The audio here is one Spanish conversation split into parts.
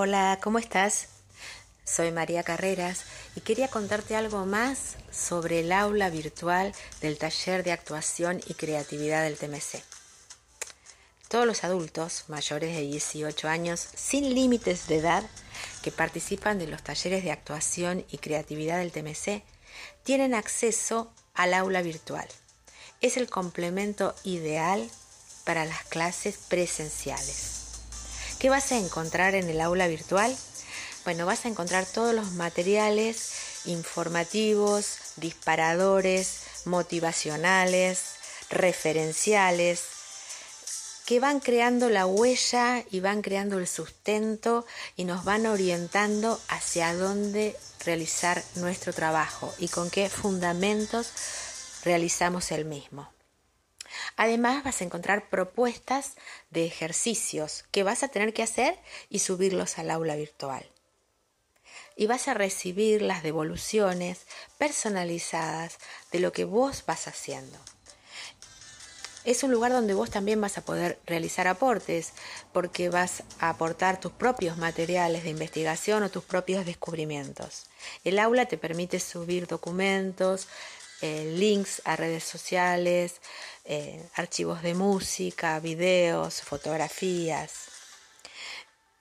Hola, ¿cómo estás? Soy María Carreras y quería contarte algo más sobre el aula virtual del taller de actuación y creatividad del TMC. Todos los adultos mayores de 18 años sin límites de edad que participan de los talleres de actuación y creatividad del TMC tienen acceso al aula virtual. Es el complemento ideal para las clases presenciales. ¿Qué vas a encontrar en el aula virtual? Bueno, vas a encontrar todos los materiales informativos, disparadores, motivacionales, referenciales, que van creando la huella y van creando el sustento y nos van orientando hacia dónde realizar nuestro trabajo y con qué fundamentos realizamos el mismo. Además vas a encontrar propuestas de ejercicios que vas a tener que hacer y subirlos al aula virtual. Y vas a recibir las devoluciones personalizadas de lo que vos vas haciendo. Es un lugar donde vos también vas a poder realizar aportes porque vas a aportar tus propios materiales de investigación o tus propios descubrimientos. El aula te permite subir documentos, eh, links a redes sociales, eh, archivos de música, videos, fotografías.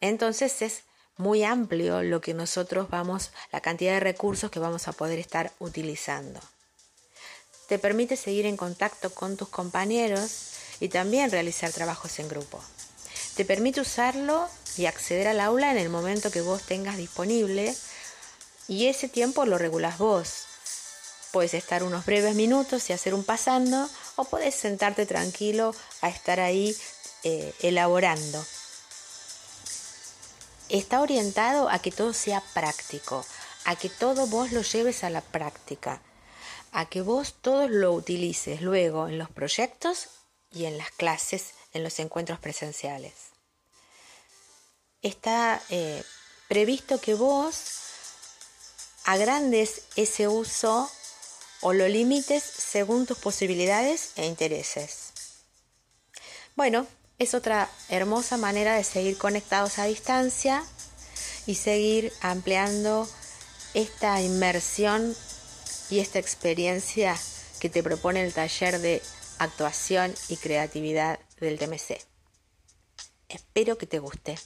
Entonces es muy amplio lo que nosotros vamos, la cantidad de recursos que vamos a poder estar utilizando. Te permite seguir en contacto con tus compañeros y también realizar trabajos en grupo. Te permite usarlo y acceder al aula en el momento que vos tengas disponible y ese tiempo lo regulas vos. Puedes estar unos breves minutos y hacer un pasando o puedes sentarte tranquilo a estar ahí eh, elaborando. Está orientado a que todo sea práctico, a que todo vos lo lleves a la práctica, a que vos todo lo utilices luego en los proyectos y en las clases, en los encuentros presenciales. Está eh, previsto que vos agrandes ese uso o lo limites según tus posibilidades e intereses. Bueno, es otra hermosa manera de seguir conectados a distancia y seguir ampliando esta inmersión y esta experiencia que te propone el taller de actuación y creatividad del TMC. Espero que te guste.